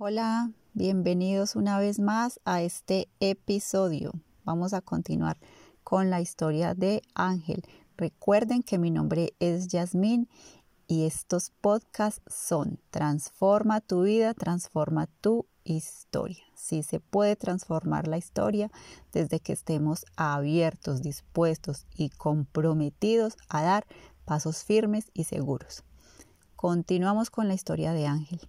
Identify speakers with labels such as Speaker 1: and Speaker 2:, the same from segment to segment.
Speaker 1: Hola, bienvenidos una vez más a este episodio. Vamos a continuar con la historia de Ángel. Recuerden que mi nombre es Yasmín y estos podcasts son Transforma tu vida, transforma tu historia. Sí se puede transformar la historia desde que estemos abiertos, dispuestos y comprometidos a dar pasos firmes y seguros. Continuamos con la historia de Ángel.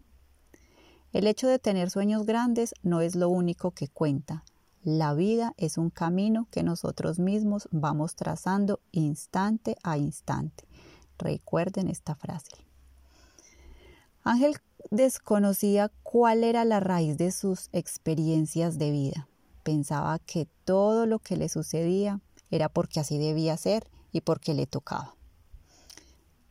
Speaker 1: El hecho de tener sueños grandes no es lo único que cuenta. La vida es un camino que nosotros mismos vamos trazando instante a instante. Recuerden esta frase. Ángel desconocía cuál era la raíz de sus experiencias de vida. Pensaba que todo lo que le sucedía era porque así debía ser y porque le tocaba.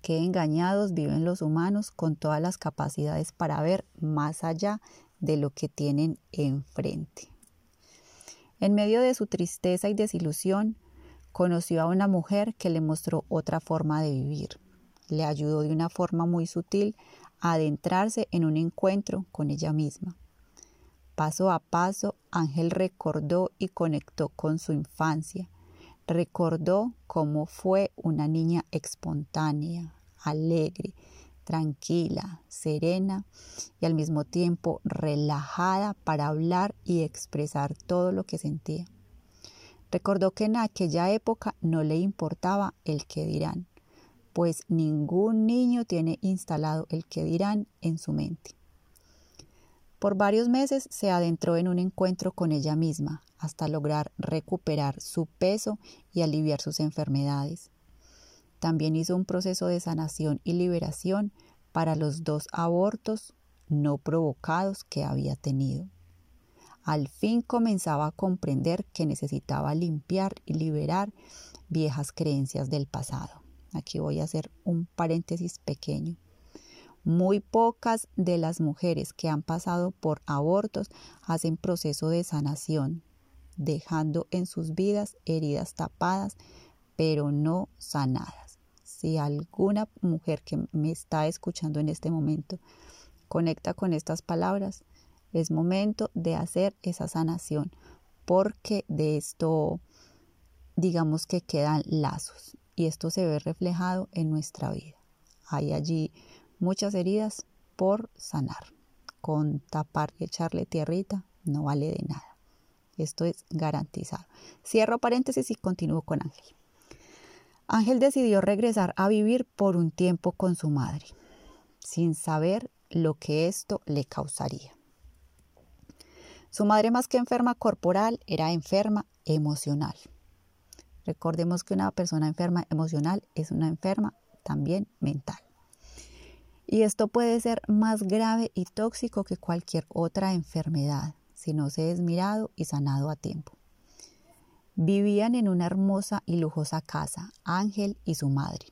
Speaker 1: Qué engañados viven los humanos con todas las capacidades para ver más allá de lo que tienen enfrente. En medio de su tristeza y desilusión, conoció a una mujer que le mostró otra forma de vivir. Le ayudó de una forma muy sutil a adentrarse en un encuentro con ella misma. Paso a paso, Ángel recordó y conectó con su infancia. Recordó cómo fue una niña espontánea, alegre, tranquila, serena y al mismo tiempo relajada para hablar y expresar todo lo que sentía. Recordó que en aquella época no le importaba el que dirán, pues ningún niño tiene instalado el que dirán en su mente. Por varios meses se adentró en un encuentro con ella misma hasta lograr recuperar su peso y aliviar sus enfermedades. También hizo un proceso de sanación y liberación para los dos abortos no provocados que había tenido. Al fin comenzaba a comprender que necesitaba limpiar y liberar viejas creencias del pasado. Aquí voy a hacer un paréntesis pequeño. Muy pocas de las mujeres que han pasado por abortos hacen proceso de sanación, dejando en sus vidas heridas tapadas, pero no sanadas si alguna mujer que me está escuchando en este momento conecta con estas palabras, es momento de hacer esa sanación, porque de esto, digamos que quedan lazos y esto se ve reflejado en nuestra vida. Hay allí muchas heridas por sanar. Con tapar y echarle tierrita no vale de nada. Esto es garantizado. Cierro paréntesis y continúo con Ángel. Ángel decidió regresar a vivir por un tiempo con su madre, sin saber lo que esto le causaría. Su madre más que enferma corporal era enferma emocional. Recordemos que una persona enferma emocional es una enferma también mental. Y esto puede ser más grave y tóxico que cualquier otra enfermedad si no se es mirado y sanado a tiempo. Vivían en una hermosa y lujosa casa, Ángel y su madre.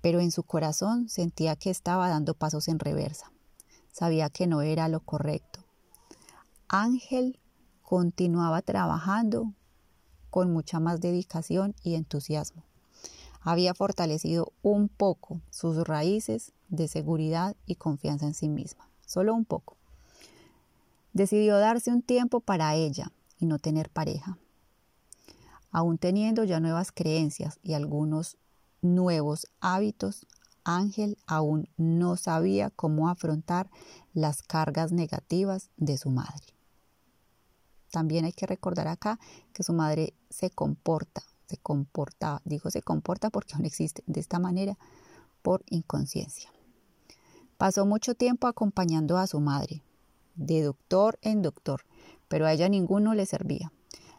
Speaker 1: Pero en su corazón sentía que estaba dando pasos en reversa. Sabía que no era lo correcto. Ángel continuaba trabajando con mucha más dedicación y entusiasmo. Había fortalecido un poco sus raíces de seguridad y confianza en sí misma, solo un poco. Decidió darse un tiempo para ella y no tener pareja Aún teniendo ya nuevas creencias y algunos nuevos hábitos, Ángel aún no sabía cómo afrontar las cargas negativas de su madre. También hay que recordar acá que su madre se comporta, se comportaba, digo se comporta porque aún existe de esta manera por inconsciencia. Pasó mucho tiempo acompañando a su madre, de doctor en doctor, pero a ella ninguno le servía.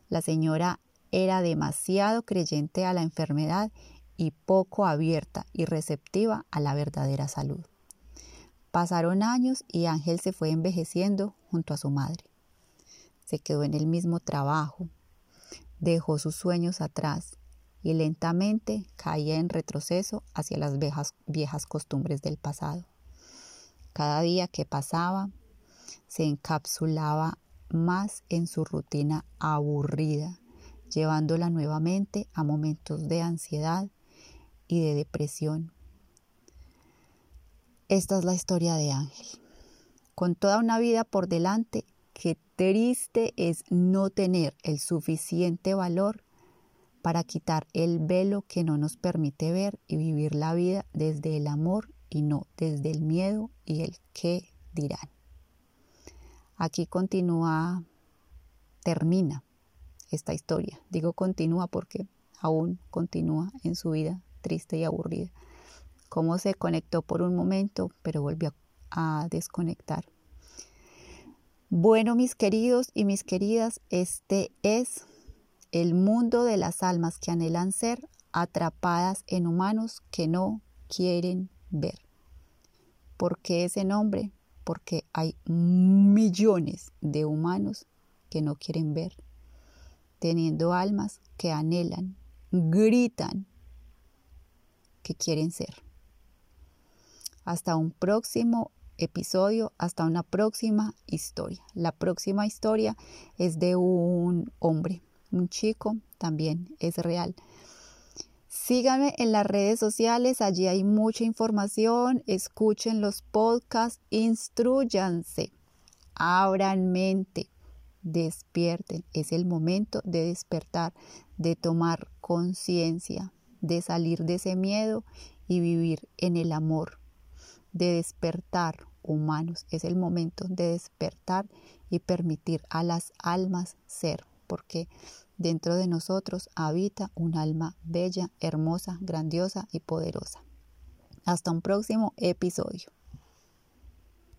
Speaker 1: La señora era demasiado creyente a la enfermedad y poco abierta y receptiva a la verdadera salud. Pasaron años y Ángel se fue envejeciendo junto a su madre. Se quedó en el mismo trabajo, dejó sus sueños atrás y lentamente caía en retroceso hacia las viejas, viejas costumbres del pasado. Cada día que pasaba se encapsulaba más en su rutina aburrida llevándola nuevamente a momentos de ansiedad y de depresión. Esta es la historia de Ángel. con toda una vida por delante, qué triste es no tener el suficiente valor para quitar el velo que no nos permite ver y vivir la vida desde el amor y no desde el miedo y el qué dirán. Aquí continúa, termina esta historia. Digo continúa porque aún continúa en su vida triste y aburrida. Cómo se conectó por un momento, pero volvió a desconectar. Bueno, mis queridos y mis queridas, este es el mundo de las almas que anhelan ser atrapadas en humanos que no quieren ver. ¿Por qué ese nombre? Porque hay millones de humanos que no quieren ver, teniendo almas que anhelan, gritan que quieren ser. Hasta un próximo episodio, hasta una próxima historia. La próxima historia es de un hombre, un chico, también es real. Síganme en las redes sociales, allí hay mucha información, escuchen los podcasts, instruyanse, abran mente, despierten. Es el momento de despertar, de tomar conciencia, de salir de ese miedo y vivir en el amor, de despertar humanos. Es el momento de despertar y permitir a las almas ser, porque dentro de nosotros habita un alma bella, hermosa, grandiosa y poderosa. Hasta un próximo episodio.